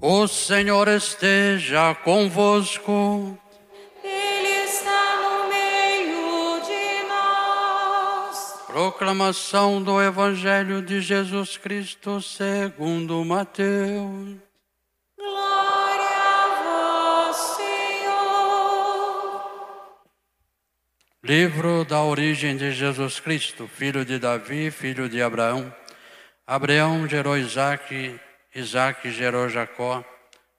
O Senhor esteja convosco. Ele está no meio de nós. Proclamação do Evangelho de Jesus Cristo segundo Mateus. Glória a vós, Senhor. Livro da origem de Jesus Cristo, filho de Davi, filho de Abraão. Abraão gerou Isaque, Isaque gerou Jacó,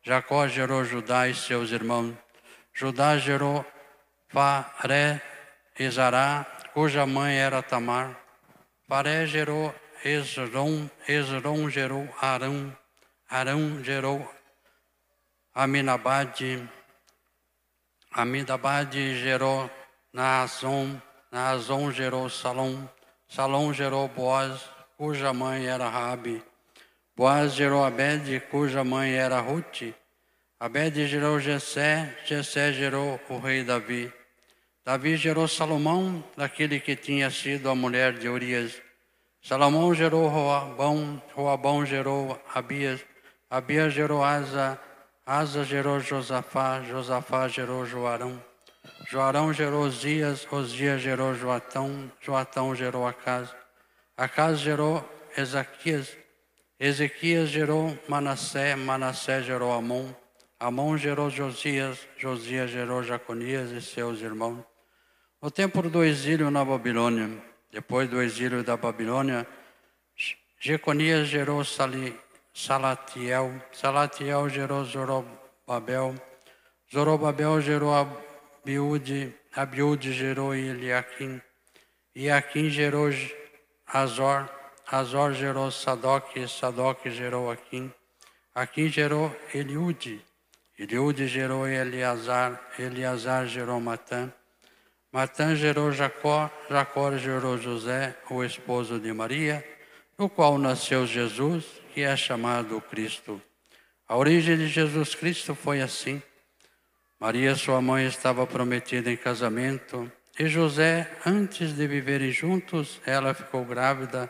Jacó gerou Judá e seus irmãos. Judá gerou Faré e Zará, cuja mãe era Tamar. Faré gerou Esrom, Esrom gerou Arão, Arão gerou Aminabade, Aminabade gerou Naazon, Naazon gerou Salom, Salom gerou Boaz, cuja mãe era Rabi. Boaz gerou Abed, cuja mãe era Ruth. Abed gerou Jessé, Jessé gerou o rei Davi. Davi gerou Salomão, daquele que tinha sido a mulher de Urias. Salomão gerou Roabão, Roabão gerou Abias, Abias gerou Asa, Asa gerou Josafá, Josafá gerou Joarão. Joarão gerou Osias, Osias gerou Joatão, Joatão gerou Acas. Acas gerou Ezequias, Ezequias gerou Manassé, Manassé gerou Amon, Amon gerou Josias, Josias gerou Jaconias e seus irmãos. No tempo do exílio na Babilônia, depois do exílio da Babilônia, Jeconias gerou Sali, Salatiel, Salatiel gerou Zorobabel, Zorobabel gerou Abiúde, Abiúde gerou Eliakim, Eliakim gerou Azor, Azor gerou Sadoc, Sadoc gerou Aquim, Aquim gerou Eliude, Eliude gerou Eleazar, Eleazar gerou Matã, Matã gerou Jacó, Jacó gerou José, o esposo de Maria, no qual nasceu Jesus, que é chamado Cristo. A origem de Jesus Cristo foi assim. Maria, sua mãe, estava prometida em casamento, e José, antes de viverem juntos, ela ficou grávida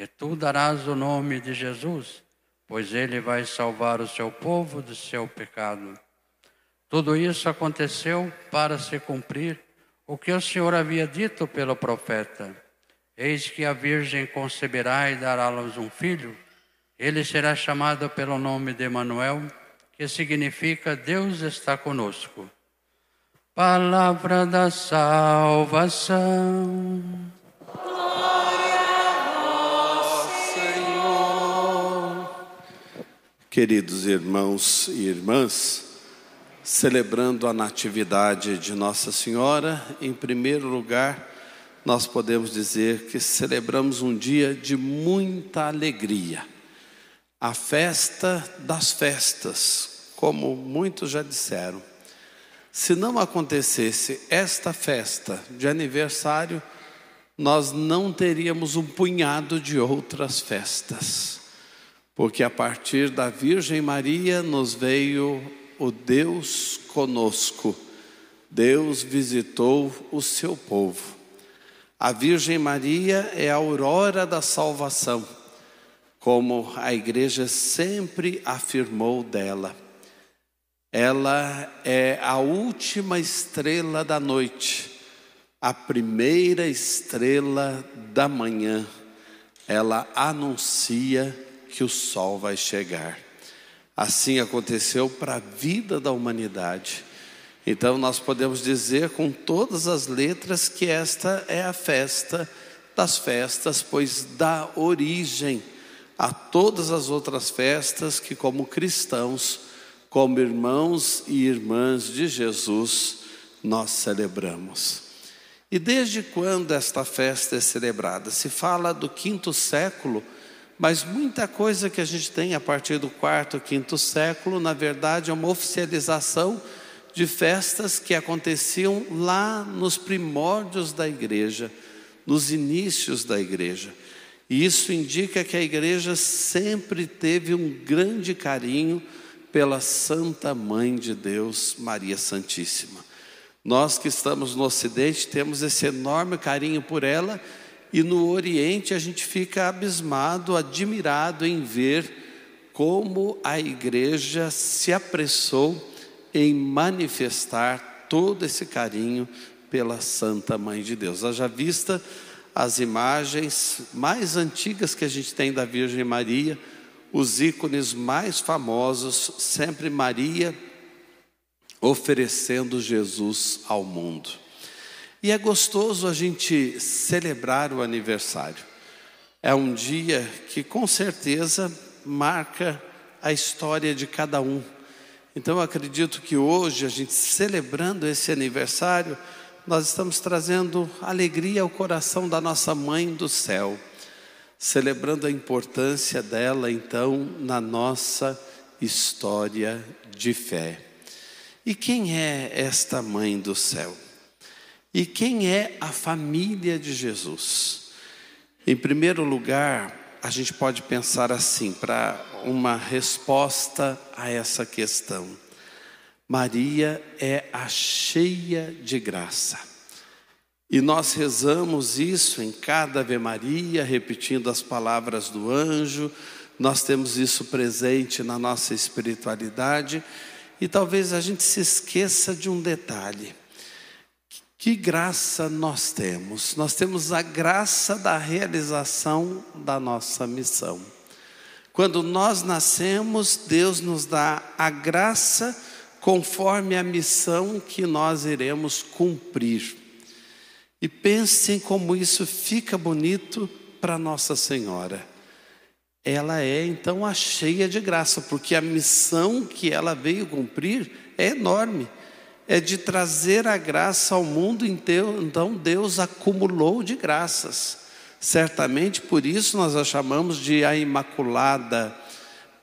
e tu darás o nome de Jesus pois ele vai salvar o seu povo do seu pecado. Tudo isso aconteceu para se cumprir o que o Senhor havia dito pelo profeta. Eis que a Virgem conceberá e dará à luz um filho. Ele será chamado pelo nome de Emanuel, que significa Deus está conosco. Palavra da salvação. Queridos irmãos e irmãs, celebrando a Natividade de Nossa Senhora, em primeiro lugar, nós podemos dizer que celebramos um dia de muita alegria, a festa das festas, como muitos já disseram. Se não acontecesse esta festa de aniversário, nós não teríamos um punhado de outras festas porque a partir da Virgem Maria nos veio o Deus conosco. Deus visitou o seu povo. A Virgem Maria é a aurora da salvação, como a igreja sempre afirmou dela. Ela é a última estrela da noite, a primeira estrela da manhã. Ela anuncia que o sol vai chegar. Assim aconteceu para a vida da humanidade. Então nós podemos dizer com todas as letras que esta é a festa das festas, pois dá origem a todas as outras festas que, como cristãos, como irmãos e irmãs de Jesus, nós celebramos. E desde quando esta festa é celebrada? Se fala do quinto século Mas muita coisa que a gente tem a partir do quarto, quinto século, na verdade, é uma oficialização de festas que aconteciam lá nos primórdios da igreja, nos inícios da igreja. E isso indica que a igreja sempre teve um grande carinho pela Santa Mãe de Deus, Maria Santíssima. Nós que estamos no Ocidente temos esse enorme carinho por ela e no Oriente a gente fica abismado, admirado em ver como a igreja se apressou em manifestar todo esse carinho pela Santa Mãe de Deus. Haja vista as imagens mais antigas que a gente tem da Virgem Maria, os ícones mais famosos, sempre Maria oferecendo Jesus ao mundo. E é gostoso a gente celebrar o aniversário. É um dia que com certeza marca a história de cada um. Então eu acredito que hoje, a gente celebrando esse aniversário, nós estamos trazendo alegria ao coração da nossa mãe do céu, celebrando a importância dela então na nossa história de fé. E quem é esta mãe do céu? E quem é a família de Jesus? Em primeiro lugar, a gente pode pensar assim, para uma resposta a essa questão. Maria é a cheia de graça. E nós rezamos isso em cada Ave Maria, repetindo as palavras do anjo, nós temos isso presente na nossa espiritualidade, e talvez a gente se esqueça de um detalhe. Que graça nós temos? Nós temos a graça da realização da nossa missão. Quando nós nascemos, Deus nos dá a graça conforme a missão que nós iremos cumprir. E pensem como isso fica bonito para Nossa Senhora. Ela é então a cheia de graça, porque a missão que ela veio cumprir é enorme é de trazer a graça ao mundo inteiro, então Deus acumulou de graças. Certamente por isso nós a chamamos de a Imaculada,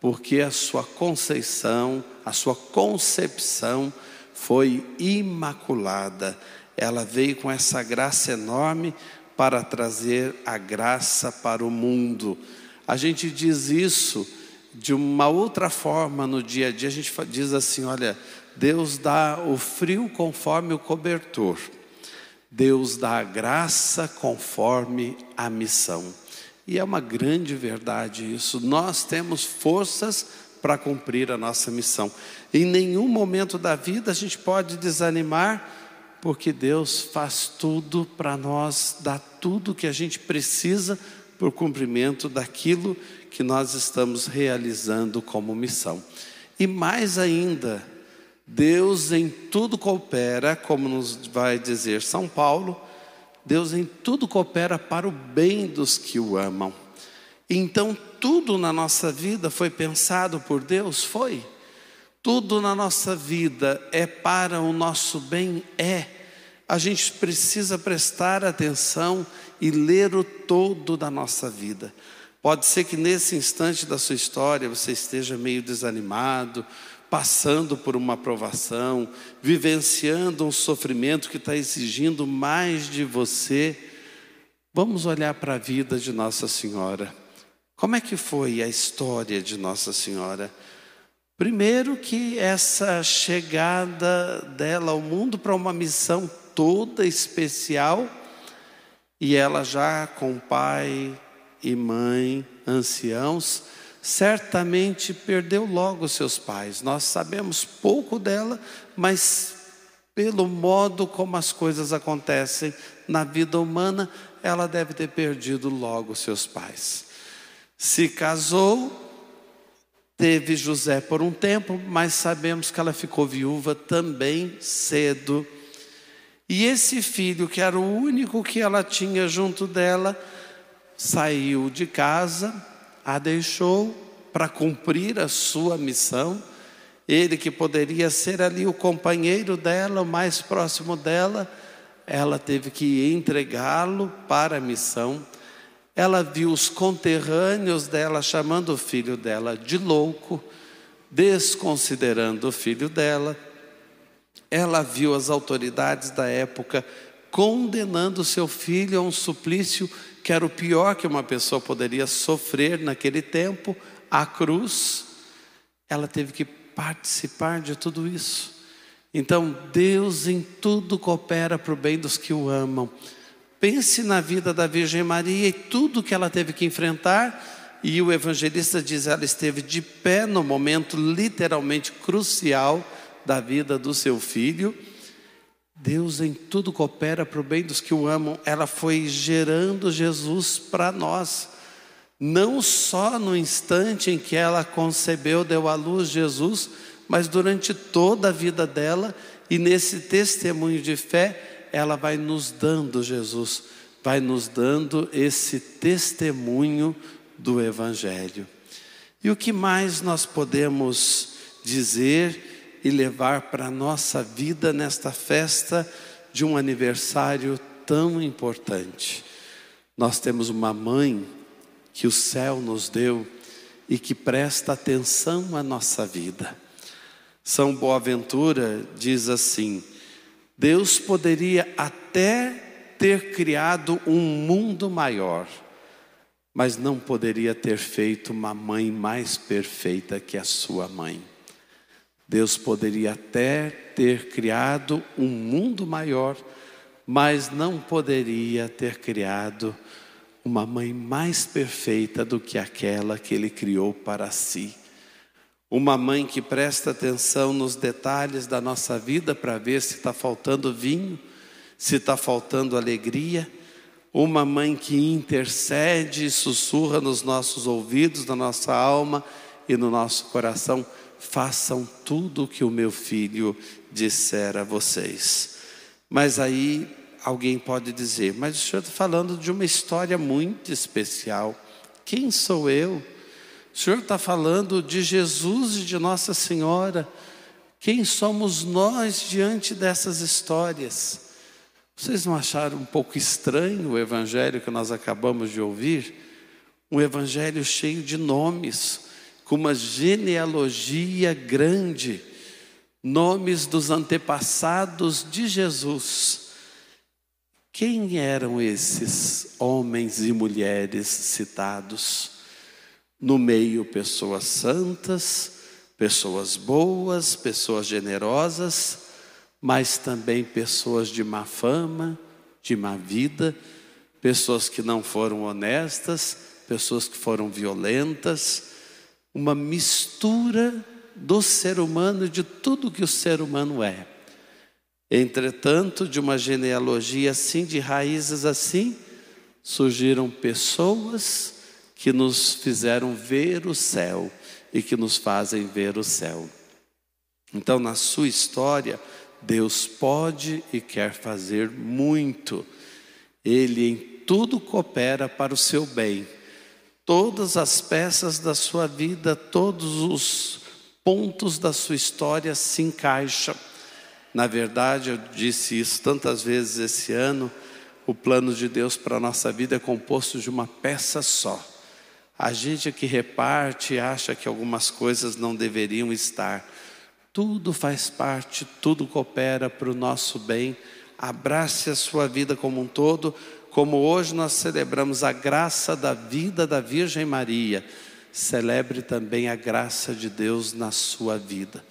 porque a sua conceição, a sua concepção foi imaculada. Ela veio com essa graça enorme para trazer a graça para o mundo. A gente diz isso de uma outra forma no dia a dia, a gente diz assim: olha, Deus dá o frio conforme o cobertor. Deus dá a graça conforme a missão. E é uma grande verdade isso. Nós temos forças para cumprir a nossa missão. Em nenhum momento da vida a gente pode desanimar, porque Deus faz tudo para nós, dá tudo que a gente precisa para o cumprimento daquilo que nós estamos realizando como missão. E mais ainda, Deus em tudo coopera, como nos vai dizer São Paulo, Deus em tudo coopera para o bem dos que o amam. Então, tudo na nossa vida foi pensado por Deus? Foi. Tudo na nossa vida é para o nosso bem? É. A gente precisa prestar atenção e ler o todo da nossa vida. Pode ser que nesse instante da sua história você esteja meio desanimado, passando por uma provação, vivenciando um sofrimento que está exigindo mais de você, vamos olhar para a vida de Nossa Senhora. Como é que foi a história de Nossa Senhora? Primeiro que essa chegada dela ao mundo para uma missão toda especial, e ela já com pai e mãe, anciãos, certamente perdeu logo seus pais. Nós sabemos pouco dela, mas pelo modo como as coisas acontecem na vida humana, ela deve ter perdido logo seus pais. Se casou, teve José por um tempo, mas sabemos que ela ficou viúva também cedo. E esse filho, que era o único que ela tinha junto dela, saiu de casa, a deixou para cumprir a sua missão. Ele que poderia ser ali o companheiro dela, o mais próximo dela, ela teve que entregá-lo para a missão. ela viu os conterrâneos dela chamando o filho dela de louco, desconsiderando o filho dela. Ela viu as autoridades da época condenando seu filho a um suplício que era o pior que uma pessoa poderia sofrer naquele tempo, a cruz. Ela teve que participar de tudo isso. Então, Deus em tudo coopera para o bem dos que o amam. Pense na vida da Virgem Maria e tudo que ela teve que enfrentar. E o evangelista diz: ela esteve de pé no momento literalmente crucial da vida do seu filho. Deus em tudo coopera para o bem dos que o amam. Ela foi gerando Jesus para nós. Não só no instante em que ela concebeu, deu à luz Jesus, mas durante toda a vida dela e nesse testemunho de fé, ela vai nos dando, Jesus, vai nos dando esse testemunho do Evangelho. E o que mais nós podemos dizer e levar para a nossa vida nesta festa de um aniversário tão importante? Nós temos uma mãe que o céu nos deu e que presta atenção à nossa vida. São Boaventura diz assim: Deus poderia até ter criado um mundo maior, mas não poderia ter feito uma mãe mais perfeita que a sua mãe. Deus poderia até ter criado um mundo maior, mas não poderia ter criado uma mãe mais perfeita do que aquela que ele criou para si. Uma mãe que presta atenção nos detalhes da nossa vida para ver se está faltando vinho, se está faltando alegria. Uma mãe que intercede e sussurra nos nossos ouvidos, na nossa alma e no nosso coração: façam tudo o que o meu filho disser a vocês. Mas aí alguém pode dizer: mas o senhor está falando de uma história muito especial. Quem sou eu? O Senhor está falando de Jesus e de Nossa Senhora. Quem somos nós diante dessas histórias? Vocês não acharam um pouco estranho o evangelho que nós acabamos de ouvir? Um evangelho cheio de nomes, com uma genealogia grande, nomes dos antepassados de Jesus. Quem eram esses homens e mulheres citados? no meio pessoas santas, pessoas boas, pessoas generosas, mas também pessoas de má fama, de má vida, pessoas que não foram honestas, pessoas que foram violentas, uma mistura do ser humano, de tudo que o ser humano é. Entretanto, de uma genealogia assim, de raízes assim, surgiram pessoas que nos fizeram ver o céu e que nos fazem ver o céu. Então, na sua história, Deus pode e quer fazer muito. Ele em tudo coopera para o seu bem. Todas as peças da sua vida, todos os pontos da sua história se encaixam. Na verdade, eu disse isso tantas vezes esse ano, o plano de Deus para a nossa vida é composto de uma peça só. A gente que reparte acha que algumas coisas não deveriam estar. Tudo faz parte, tudo coopera para o nosso bem. Abrace a sua vida como um todo, como hoje nós celebramos a graça da vida da Virgem Maria. Celebre também a graça de Deus na sua vida.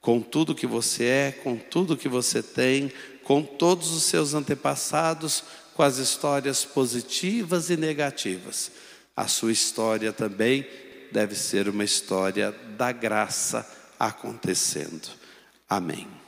Com tudo que você é, com tudo que você tem, com todos os seus antepassados, com as histórias positivas e negativas a sua história também deve ser uma história da graça acontecendo. Amém.